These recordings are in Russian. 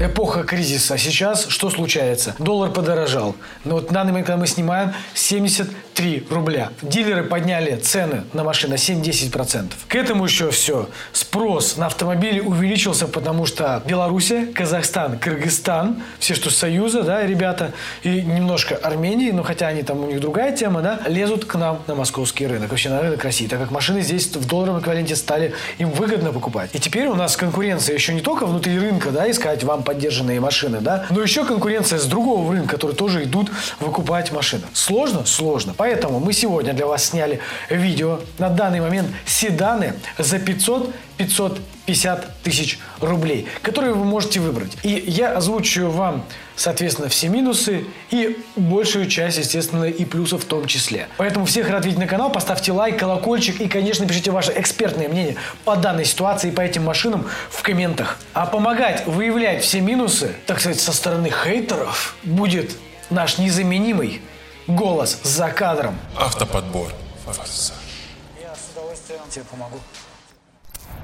Эпоха кризиса. Сейчас что случается? Доллар подорожал. Но вот на данный момент, когда мы снимаем, 73 рубля. Дилеры подняли цены на машины на 7-10%. К этому еще все. Спрос на автомобили увеличился, потому что Белоруссия, Казахстан, Кыргызстан, все, что Союза, да, ребята, и немножко Армении, но хотя они там, у них другая тема, да, лезут к нам на московский рынок, вообще на рынок России, так как машины здесь в долларовом эквиваленте стали им выгодно покупать. И теперь у нас конкуренция еще не только внутри рынка, да, искать вам поддержанные машины, да, но еще конкуренция с другого рынка, которые тоже идут выкупать машины. Сложно? Сложно. Поэтому мы сегодня для вас сняли видео. На данный момент седаны за 500 550 тысяч рублей, которые вы можете выбрать. И я озвучу вам, соответственно, все минусы и большую часть, естественно, и плюсов в том числе. Поэтому всех рад видеть на канал, поставьте лайк, колокольчик и, конечно, пишите ваше экспертное мнение по данной ситуации, по этим машинам в комментах. А помогать выявлять все минусы, так сказать, со стороны хейтеров будет наш незаменимый голос за кадром. Автоподбор. Я с удовольствием тебе помогу.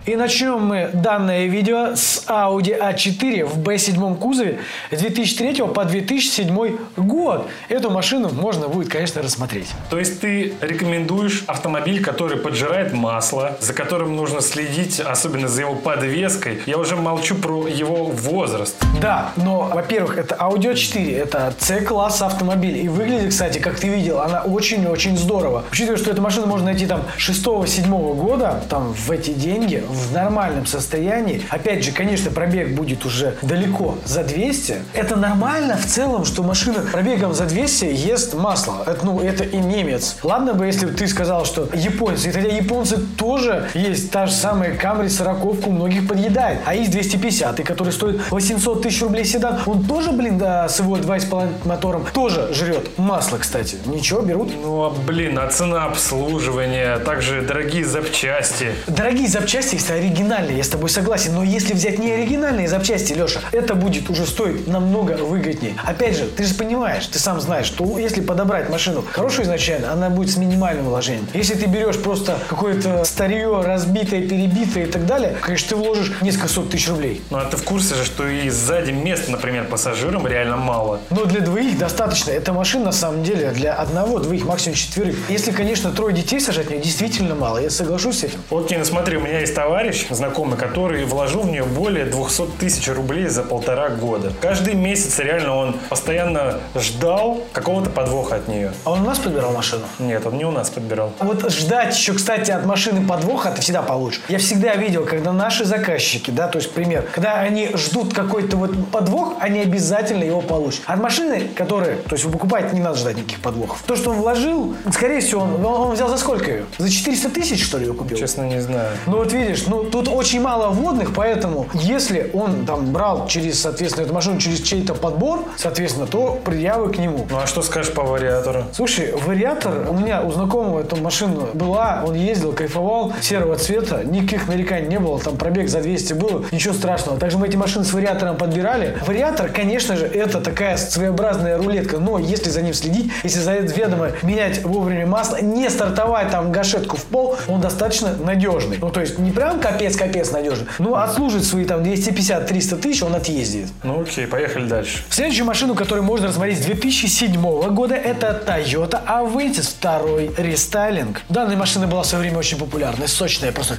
И начнем мы данное видео с Audi A4 в B7 кузове с 2003 по 2007 год. Эту машину можно будет, конечно, рассмотреть. То есть ты рекомендуешь автомобиль, который поджирает масло, за которым нужно следить, особенно за его подвеской. Я уже молчу про его возраст. Да, но, во-первых, это Audi A4, это C-класс автомобиль. И выглядит, кстати, как ты видел, она очень-очень здорово. Учитывая, что эту машину можно найти там 6-7 года, там в эти деньги, в нормальном состоянии, опять же, конечно, пробег будет уже далеко за 200, это нормально в целом, что машина пробегом за 200 ест масло. Это, ну, это и немец. Ладно бы, если бы ты сказал, что японцы, и тогда японцы тоже есть та же самая Camry 40 у многих подъедает. А есть 250, который стоит 800 тысяч рублей седан, он тоже, блин, да, с его 2,5 мотором тоже жрет масло, кстати. Ничего, берут. Ну, а, блин, а цена обслуживания, также дорогие запчасти. Дорогие запчасти, кстати, оригинальные, я с тобой согласен. Но если взять не оригинальные запчасти, Леша, это будет уже стоить намного выгоднее. Опять же, ты же понимаешь, ты сам знаешь, что если подобрать машину хорошую изначально, она будет с минимальным вложением. Если ты берешь просто какое-то старье, разбитое, перебитое и так далее, конечно, ты вложишь несколько сот тысяч рублей. Ну, а ты в курсе же, что и сзади мест, например, пассажирам реально мало. Но для двоих достаточно. Эта машина, на самом деле, для одного, двоих, максимум четверых. Если, конечно, трое детей сажать, мне действительно мало. Я соглашусь с этим. Окей, ну смотри, у меня есть товарищ, знакомый, который вложил в нее более 200 тысяч рублей за полтора года. Каждый месяц реально он постоянно ждал какого-то подвоха от нее. А он у нас подбирал машину? Нет, он не у нас подбирал. А Вот ждать еще, кстати, от машины подвоха, ты всегда получишь. Я всегда видел, когда наши заказчики, да, то есть пример, когда они ждут какой-то вот подвох, они обязательно его получат. От машины, которые, то есть вы покупаете, не надо ждать никаких подвохов. То, что он вложил, скорее всего, он, он взял за сколько ее? За 400 тысяч, что ли, ее купил? Честно, не знаю. Ну вот видишь, ну тут очень мало вводных, поэтому если он там брал через, соответственно, эту машину через чей-то подбор, соответственно, то предъявы к нему. Ну а что скажешь по вариатору? Слушай, вариатор, у меня у знакомого эта машина была, он ездил, кайфовал, серого цвета, никаких нареканий не было, там пробег за 200 было, ничего страшного. Также мы эти машины с вариатором подбирали. Вариатор, конечно же, это такая своеобразная рулетка, но если за ним следить, если за это ведомо менять вовремя масло, не стартовать там гашетку в пол, он достаточно надежный. Ну, то есть не прям капец-капец надежный, но отслужит свои там 250-300 тысяч, он отъездит. Ну окей, поехали дальше. Следующую машину, которую можно рассмотреть с 2007 года, это Toyota Avensis 2 рестайлинг. Данная машина была в свое время очень популярной, сочная, просто...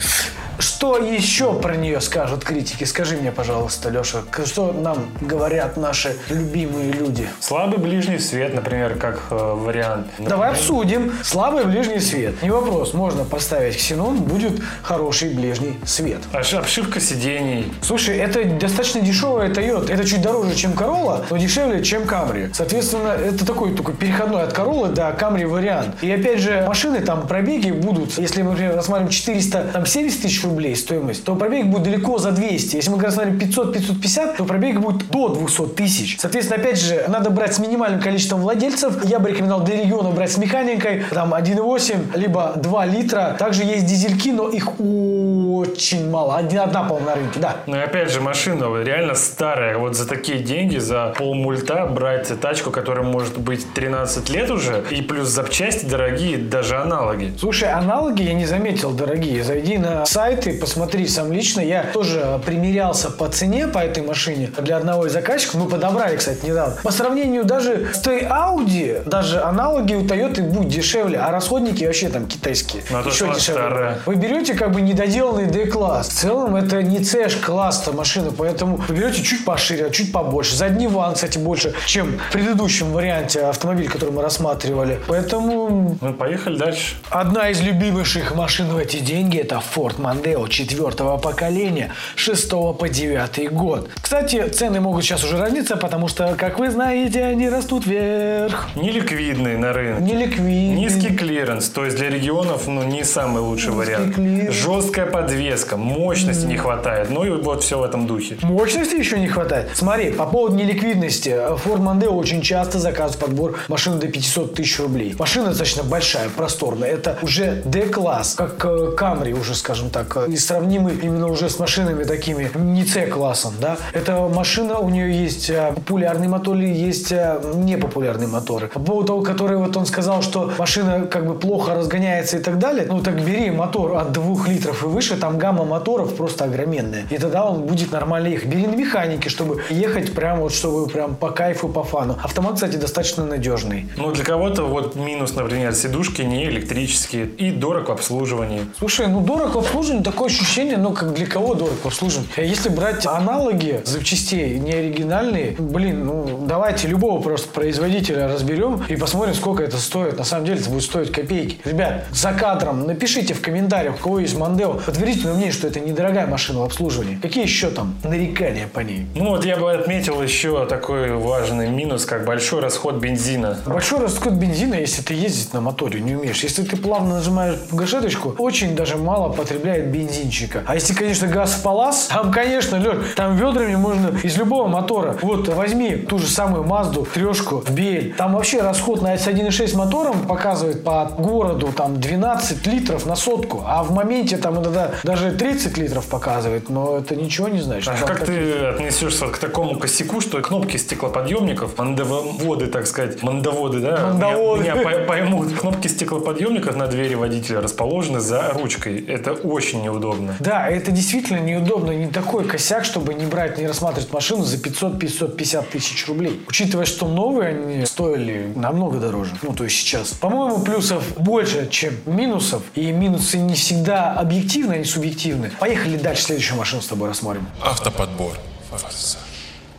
Что еще про нее скажут критики? Скажи мне, пожалуйста, Леша, что нам говорят наши любимые люди? Слабый ближний свет, например, как э, вариант. Давай обсудим. Слабый ближний свет. Не вопрос, можно поставить ксенон, будет хороший ближний свет. Аж- Обшивка сидений. Слушай, это достаточно дешевая Toyota. Это чуть дороже, чем Corolla, но дешевле, чем Camry. Соответственно, это такой такой переходной от Corolla до Camry вариант. И опять же, машины там пробеги будут, если мы, например, рассматриваем 470 тысяч рублей стоимость, то пробег будет далеко за 200. Если мы рассматриваем 500-550, то пробег будет до 200 тысяч. Соответственно, опять же, надо брать с минимальным количеством владельцев. Я бы рекомендовал для региона брать с механикой, там 1,8, либо 2 литра. Также есть дизельки, но их очень мало. Одна, одна по-моему, на рынке, да. Ну и опять же, машина реально старая. Вот за такие деньги, за полмульта брать тачку, которая может быть 13 лет уже, и плюс запчасти дорогие, даже аналоги. Слушай, аналоги я не заметил дорогие. Зайди на сайты, посмотри сам лично. Я тоже примерялся по цене по этой машине для одного из заказчиков. Мы подобрали, кстати, недавно. По сравнению даже с той Audi, даже аналоги у Toyota будут дешевле, а расходники вообще там китайские. Ну, а то, Еще дешевле. старая. Вы берете как бы недоделанный D-класс. В целом это не C-класс машина, поэтому вы берете чуть пошире, чуть побольше. Задний ван, кстати, больше, чем в предыдущем варианте автомобиля, который мы рассматривали. Поэтому Ну, поехали дальше. Одна из любимейших машин в эти деньги это Ford Mondeo четвертого поколения, 6 по 9 год. Кстати, цены могут сейчас уже разниться, потому что, как вы знаете, они растут вверх. Неликвидный на рынке. Не ликвидный. Низкий клиренс, то есть для регионов ну, не самый лучший Низкий вариант. клиренс. Жесткая подвеска, мощности не хватает. Ну и вот все в этом духе. Мощности еще не хватает. Смотри, по поводу неликвидности. Ford Mondeo очень часто заказывает подбор машины до 500 тысяч рублей. Машина достаточно большая, просторная. Это уже D-класс, как э, Camry уже, скажем так. И сравнимый именно уже с машинами такими не C-классом, да. Эта машина, у нее есть э, популярные моторы, есть э, непопулярные моторы. По поводу того, который вот он сказал, что машина как бы плохо разгоняется и так далее, ну так бери мотор от 2 литров и выше, там гамма моторов просто огроменная. И тогда он будет нормально ехать. Бери на механике, чтобы ехать прям вот, чтобы прям по кайфу, по фану. Автомат, кстати, достаточно надежный. Ну, для кого-то вот минус, например, сидушки не электрические и дорог в обслуживании. Слушай, ну дорого в обслуживании, такое ощущение, ну как для кого дорого в обслуживании? Если брать аналоги запчастей, не оригинальные, блин, ну давайте любого просто производителя разберем и посмотрим, сколько это стоит. На самом деле это будет стоить копейки. Ребят, за кадром напишите в комментариях, у кого есть Мандео, подтвердите мне мнение, что это недорогая машина в обслуживании. Какие еще там нарекания по ней? Ну вот я бы отметил еще такой важный минус, как большой расход бензина. Большой расход бензина, если ты ездить на моторе не умеешь. Если ты плавно нажимаешь гашеточку, очень даже мало потребляет бензинчика. А если, конечно, газ в палас, там, конечно, Леш, там ведрами можно из любого мотора. Вот, возьми ту же самую Мазду, трешку, BL. Там вообще расход на с 1.6 мотором показывает по городу там 12 литров на сотку. А в моменте там иногда даже 30 литров показывает. Но это ничего не значит. А Там как ты отнесешься к такому косяку, что кнопки стеклоподъемников, мандоводы, так сказать, мандоводы, да? Мандоводы. Меня, меня пой- поймут. Кнопки стеклоподъемников на двери водителя расположены за ручкой. Это очень неудобно. Да, это действительно неудобно. Не такой косяк, чтобы не брать, не рассматривать машину за 500-550 тысяч рублей. Учитывая, что новые они стоили намного дороже. Ну, то есть сейчас. По-моему, плюсов больше, чем минусов. И минусы не всегда объективны, они субъективны. Поехали дальше. Следующую машину с тобой рассмотрим. Автоподбор. Форсаж.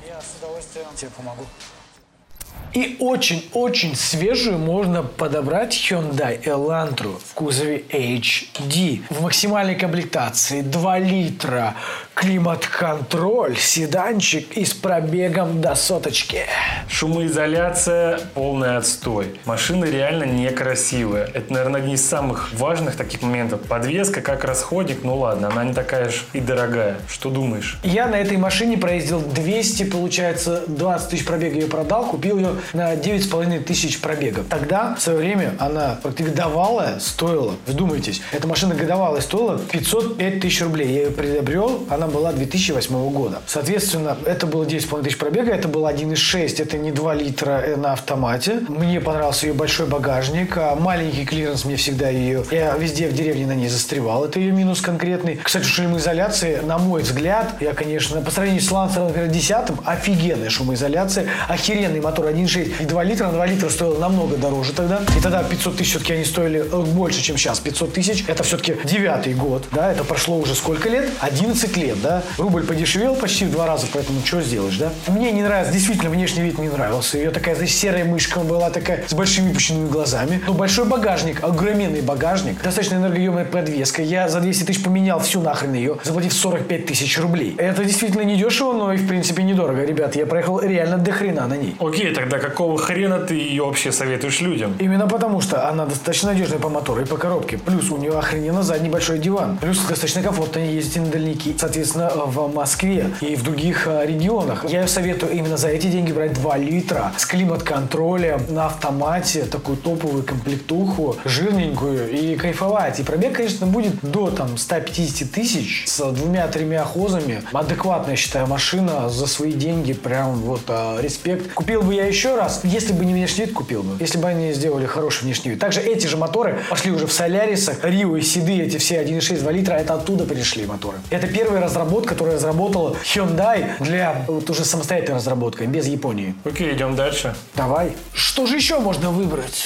Я с удовольствием тебе помогу. И очень-очень свежую можно подобрать Hyundai Elantra в кузове HD. В максимальной комплектации 2 литра, климат-контроль, седанчик и с пробегом до соточки. Шумоизоляция – полный отстой. Машина реально некрасивая. Это, наверное, один из самых важных таких моментов. Подвеска как расходник, ну ладно, она не такая же и дорогая. Что думаешь? Я на этой машине проездил 200, получается, 20 тысяч пробега ее продал, купил ее на 9,5 тысяч пробегов. Тогда, в свое время, она годовалая стоила, вдумайтесь, эта машина годовалая стоила 505 тысяч рублей. Я ее приобрел, она была 2008 года. Соответственно, это было 9,5 тысяч пробега, это был 1,6, это не 2 литра э, на автомате. Мне понравился ее большой багажник, а маленький клиренс мне всегда ее... Я везде в деревне на ней застревал, это ее минус конкретный. Кстати, шумоизоляция, на мой взгляд, я, конечно, по сравнению с Lancer, например, 10 офигенная шумоизоляция, охеренный мотор 1.6 и 2 литра, на 2 литра стоило намного дороже тогда. И тогда 500 тысяч все-таки они стоили э, больше, чем сейчас. 500 тысяч, это все-таки девятый год, да, это прошло уже сколько лет? 11 лет, да. Рубль подешевел почти в два раза, поэтому что сделаешь, да? Мне не нравится, действительно, внешний вид не нравился. Ее такая, знаешь, серая мышка была такая, с большими выпущенными глазами. Но большой багажник, огроменный багажник, достаточно энергоемная подвеска. Я за 200 тысяч поменял всю нахрен ее, заплатив 45 тысяч рублей. Это действительно не дешево, но и в принципе недорого. Ребят, я проехал реально до хрена на ней. Окей, тогда какого хрена ты ее вообще советуешь людям? Именно потому, что она достаточно надежная по мотору и по коробке. Плюс у нее охрененно задний большой диван. Плюс достаточно комфортно ездить на дальники. Соответственно, соответственно, в Москве и в других э, регионах. Я советую именно за эти деньги брать 2 литра с климат-контролем на автомате, такую топовую комплектуху, жирненькую и кайфовать. И пробег, конечно, будет до там 150 тысяч с двумя-тремя хозами. Адекватная, считаю, машина за свои деньги. Прям вот э, респект. Купил бы я еще раз, если бы не внешний вид, купил бы. Если бы они сделали хороший внешний вид. Также эти же моторы пошли уже в Солярисах. Рио и Седы, эти все 1.6 2 литра, это оттуда пришли моторы. Это первая разработка, которую разработала Hyundai для вот уже самостоятельной разработки, без Японии. Окей, идем дальше. Давай. Что же еще можно выбрать?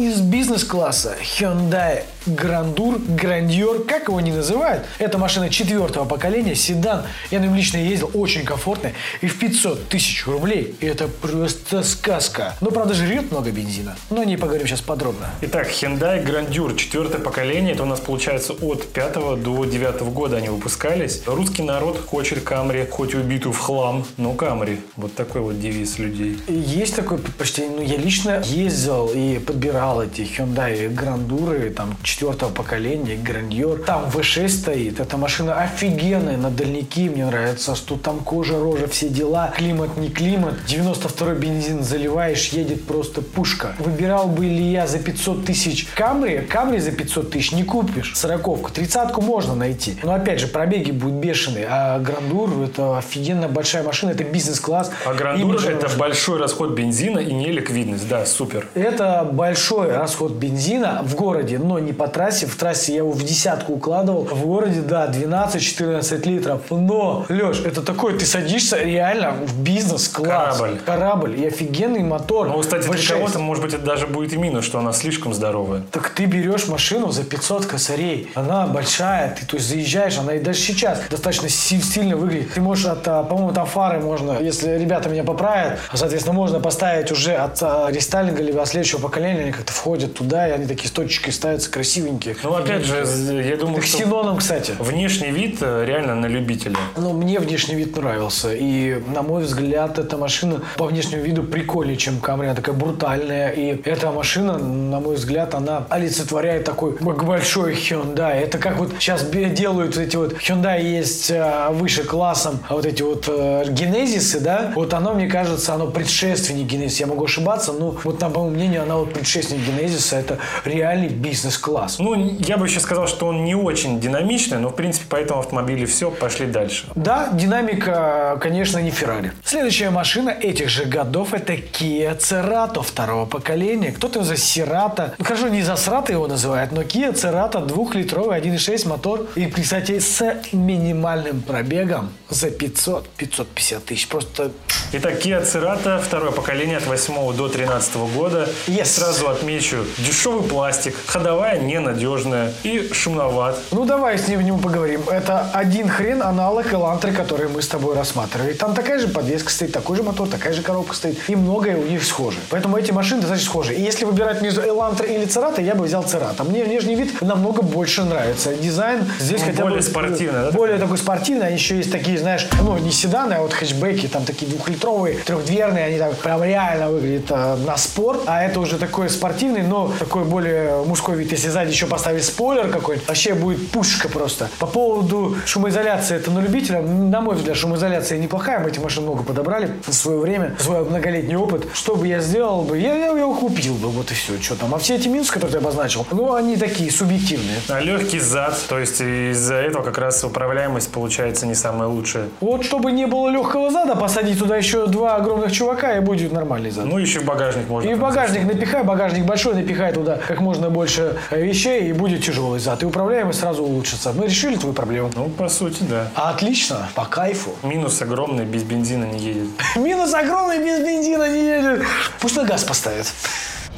Из бизнес-класса Hyundai Grandeur, Grandeur, как его не называют. Это машина четвертого поколения, седан. Я на нем лично ездил, очень комфортный. И в 500 тысяч рублей. Это просто сказка. Но, правда, жрет много бензина. Но о ней поговорим сейчас подробно. Итак, Hyundai Grandeur, четвертое поколение. Это у нас получается от 5 до 9 года они выпускались. Русский народ хочет Камри, хоть убитую в хлам, но Камри. Вот такой вот девиз людей. Есть такое предпочтение. Ну, я лично ездил и подбирал эти Hyundai Грандуры, там, четвертого поколения, Грандьор. Там V6 стоит. Эта машина офигенная на дальники. Мне нравится, что там кожа, рожа, все дела. Климат, не климат. 92 бензин заливаешь, едет просто пушка. Выбирал бы ли я за 500 тысяч Камри? Камри за 500 тысяч не купишь. Сороковку. Тридцатку можно найти. Но опять же, пробеги будут бешеные. А Грандур это офигенно большая машина. Это бизнес-класс. А Грандур это большой расход бензина и неликвидность. Да, супер. Это большой расход бензина в городе, но не по трассе. В трассе я его в десятку укладывал. В городе, да, 12-14 литров. Но, Леш, это такой, ты садишься реально в бизнес-класс. Корабль. Корабль. И офигенный мотор. Но, кстати, для V6. кого-то, может быть, это даже будет и минус, что она слишком здоровая. Так ты берешь машину за 500 косарей. Она большая, ты то есть заезжаешь, она и даже сейчас достаточно си- сильно выглядит. Ты можешь от, а, по-моему, там фары можно, если ребята меня поправят, соответственно, можно поставить уже от а, рестайлинга либо от следующего поколения, они как-то входят туда, и они такие с точечкой ставятся красивенькие. Ну, опять же, я думаю, Это что ксеноном, кстати. внешний вид э, реально на любителя. Ну, мне внешний вид нравился. И, на мой взгляд, эта машина по внешнему виду прикольнее, чем Камри. Она такая брутальная. И эта машина, на мой взгляд, она олицетворяет такой большой Hyundai. Это как вот сейчас делают эти вот... Hyundai есть э, выше классом, а вот эти вот э, генезисы, да? Вот оно, мне кажется, оно предшественник генезиса. Я могу ошибаться, но вот по моему мнению, она вот предшественник генезиса. Это реальный бизнес-класс. Ну, я бы еще сказал, что он не очень динамичный, но, в принципе, по этому автомобилю все, пошли дальше. Да, динамика, конечно, не Феррари. Следующая машина этих же годов это Kia Cerato второго поколения. Кто-то за Cerato, ну хорошо, не за Cerato его называют, но Kia Cerato двухлитровый 1.6 мотор. И, кстати, с минимальным пробегом за 500-550 тысяч. Просто Итак, Kia Cerato, второе поколение от 8 до 13 года. Yes. Сразу отмечу, дешевый пластик, ходовая ненадежная и шумноват. Ну, давай с ним поговорим. Это один хрен аналог Элантры, который мы с тобой рассматривали. Там такая же подвеска стоит, такой же мотор, такая же коробка стоит. И многое у них схоже. Поэтому эти машины достаточно схожи. И если выбирать между Элантрой или Церато, я бы взял Церато. Мне внешний вид намного больше нравится. Дизайн здесь Ну, хотя бы... более спортивный, да, Более такой спортивный. Они еще есть такие, знаешь, ну, не седаны, а вот хэтчбеки, там такие двухлитровые, трехдверные. Они там прям реально выглядят э, на спорт. А это уже такой спортивный, но такой более мужской вид. Если сзади еще поставить спойлер какой-нибудь, вообще будет пушка просто. По поводу шумоизоляции, это на любителя. На мой взгляд, шумоизоляция неплохая. Мы эти машины много подобрали в свое время, свой многолетний опыт. Что бы я сделал бы? Я, я его купил бы, вот и все. Что там? А все эти минусы, которые ты обозначил, ну, они такие субъективные. А легкий зад, то есть из-за этого как раз управляемость получается не самая лучшая. Вот чтобы не было легкого зада, посадить туда еще два огромных чувака, и будет нормальный зад. Ну, еще в багажник можно. И в багажник напихай, багажник большой, напихай туда как можно больше вещей, и будет тяжелый зад. И управляемость сразу улучшится. Мы решили твою проблему. Ну, по сути, да. Отлично, по кайфу. Минус огромный, без бензина не едет. Минус огромный, без бензина не едет. Пусть на газ поставит.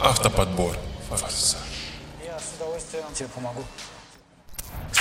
Автоподбор. Я с удовольствием тебе помогу.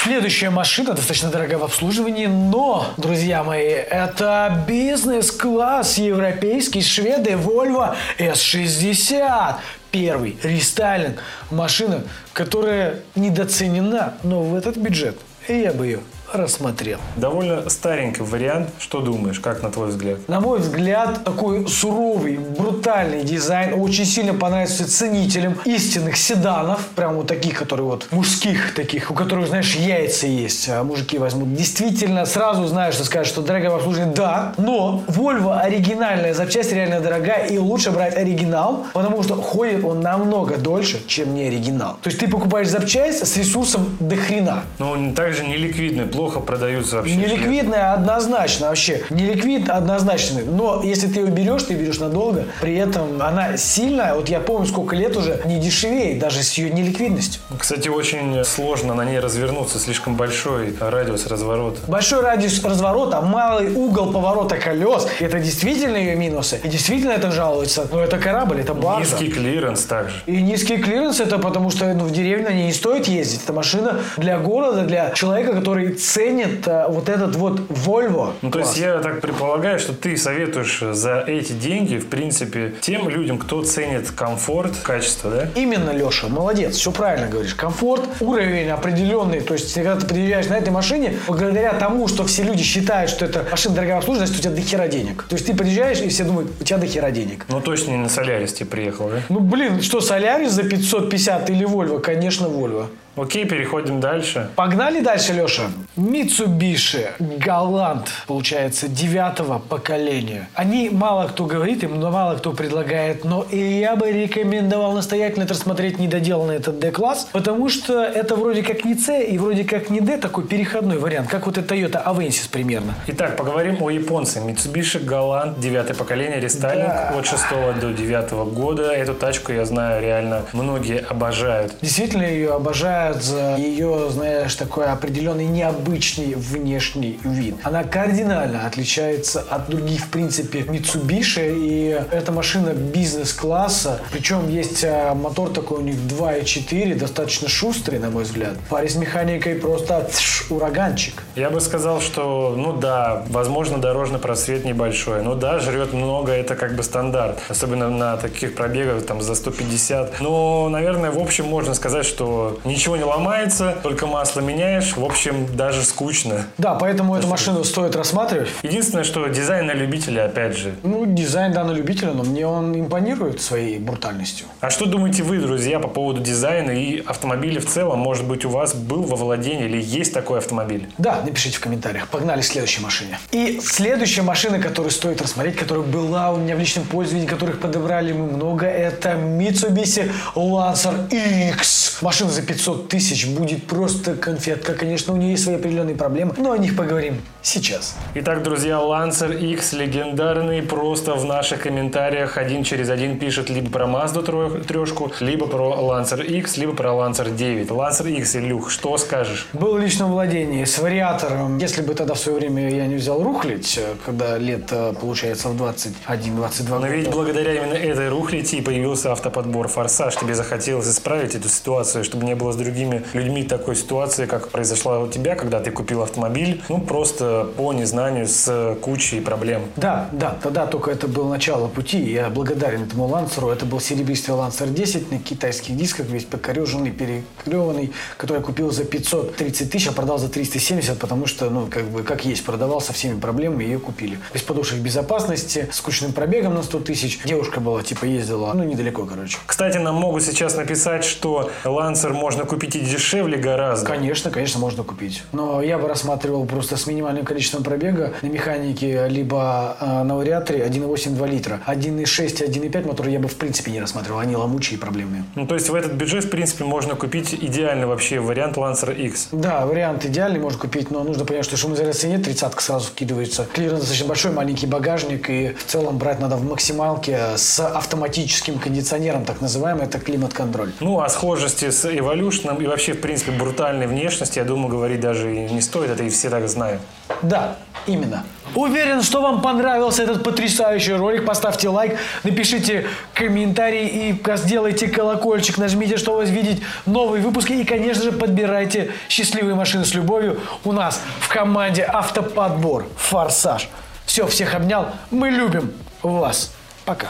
Следующая машина достаточно дорогая в обслуживании, но, друзья мои, это бизнес-класс европейский шведы Volvo S60. Первый рестайлинг. Машина, которая недооценена, но в этот бюджет я бы ее рассмотрел. Довольно старенький вариант. Что думаешь, как на твой взгляд? На мой взгляд, такой суровый, брутальный дизайн очень сильно понравится ценителям истинных седанов, прям вот таких, которые вот мужских таких, у которых, знаешь, яйца есть, а мужики возьмут. Действительно, сразу знаешь, что скажешь, что дорогое обслуживание, да, но Volvo оригинальная запчасть реально дорогая, и лучше брать оригинал, потому что ходит он намного дольше, чем не оригинал. То есть ты покупаешь запчасть с ресурсом до хрена. Но он также неликвидный, плохо продаются вообще. Неликвидная однозначно вообще. Неликвид однозначно. Но если ты ее берешь, ты берешь надолго. При этом она сильная. Вот я помню, сколько лет уже не дешевеет, даже с ее неликвидностью. Кстати, очень сложно на ней развернуться, слишком большой радиус разворота. Большой радиус разворота, малый угол поворота колес. Это действительно ее минусы. И действительно это жалуется. Но это корабль, это баржа. Низкий клиренс также. И низкий клиренс это потому, что ну, в деревне не стоит ездить. Это машина для города, для человека, который ценит а, вот этот вот Volvo. Ну, то есть Класс. я так предполагаю, что ты советуешь за эти деньги, в принципе, тем людям, кто ценит комфорт, качество, да? Именно, Леша, молодец, все правильно говоришь. Комфорт, уровень определенный. То есть, когда ты приезжаешь на этой машине, благодаря тому, что все люди считают, что это машина дорогого обслуживания, значит, у тебя дохера денег. То есть, ты приезжаешь, и все думают, у тебя дохера денег. Ну, точно не на Солярис ты приехал, да? Ну, блин, что, Солярис за 550 или Volvo? Конечно, Volvo. Окей, переходим дальше. Погнали дальше, Леша. Mitsubishi Galant, получается, девятого поколения. Они мало кто говорит, им мало кто предлагает, но и я бы рекомендовал настоятельно это рассмотреть недоделанный этот D-класс, потому что это вроде как не C и вроде как не D, такой переходной вариант, как вот это Toyota Avensis примерно. Итак, поговорим о японце. Mitsubishi Galant, девятое поколение, рестайлинг Да. от 6 до 9 года. Эту тачку, я знаю, реально многие обожают. Действительно ее обожают за ее, знаешь, такой определенный необычный внешний вид. Она кардинально отличается от других, в принципе, Mitsubishi. И эта машина бизнес-класса. Причем есть а, мотор такой у них 2.4, достаточно шустрый, на мой взгляд. В с механикой просто тш, ураганчик. Я бы сказал, что, ну да, возможно, дорожный просвет небольшой. Ну да, жрет много, это как бы стандарт. Особенно на таких пробегах, там, за 150. Но, наверное, в общем, можно сказать, что ничего не ломается, только масло меняешь. В общем, даже скучно. Да, поэтому эту машину стоит рассматривать. Единственное, что дизайн на любителя, опять же. Ну, дизайн, да, на любителя, но мне он импонирует своей брутальностью. А что думаете вы, друзья, по поводу дизайна и автомобиля в целом? Может быть, у вас был во владении или есть такой автомобиль? Да, напишите в комментариях. Погнали к следующей машине. И следующая машина, которую стоит рассмотреть, которая была у меня в личном пользовании, которых подобрали мы много, это Mitsubishi Lancer X. Машина за 500 тысяч будет просто конфетка. Конечно, у нее есть свои определенные проблемы, но о них поговорим сейчас. Итак, друзья, Lancer X легендарный. Просто в наших комментариях один через один пишет либо про Mazda тро- трешку, либо про Lancer X, либо про Lancer 9. Lancer X, Илюх, что скажешь? Был в личном владении с вариатором. Если бы тогда в свое время я не взял рухлить, когда лет, э, получается, в 21-22 Но ведь благодаря именно этой рухляти и появился автоподбор «Форсаж». Тебе захотелось исправить эту ситуацию, чтобы не было с другими людьми такой ситуации, как произошла у тебя, когда ты купил автомобиль, ну, просто по незнанию с кучей проблем. Да, да, тогда только это было начало пути. Я благодарен этому лансеру. Это был серебристый лансер 10 на китайских дисках, весь покореженный, переклеванный, который я купил за 530 тысяч, а продал за 370, потому что, ну, как бы, как есть, продавал со всеми проблемами, ее купили. Без подушек безопасности, с скучным пробегом на 100 тысяч. Девушка была, типа, ездила, ну, недалеко, короче. Кстати, нам могут сейчас написать, что Lancer можно купить и дешевле гораздо. Конечно, конечно, можно купить. Но я бы рассматривал просто с минимальным количеством пробега на механике, либо э, на вариаторе 1.8-2 литра. 1.6 и 1.5 моторы я бы в принципе не рассматривал. Они ломучие и проблемные. Ну, то есть в этот бюджет, в принципе, можно купить идеальный вообще вариант Lancer X. Да, вариант идеальный, можно купить, но нужно понять, что шумоизоляции нет, тридцатка сразу вкидывается. Клиренс достаточно большой, маленький багажник, и в целом брать надо в максималке с автоматическим кондиционером, так называемый, это климат-контроль. Ну, о схожести с Evolution и вообще, в принципе, брутальной внешности, я думаю, говорить даже и не стоит, это и все так знают. Да, именно. Уверен, что вам понравился этот потрясающий ролик. Поставьте лайк, напишите комментарий и сделайте колокольчик, нажмите, чтобы вас видеть новые выпуски. И, конечно же, подбирайте счастливые машины с любовью у нас в команде Автоподбор Форсаж. Все, всех обнял. Мы любим вас. Пока.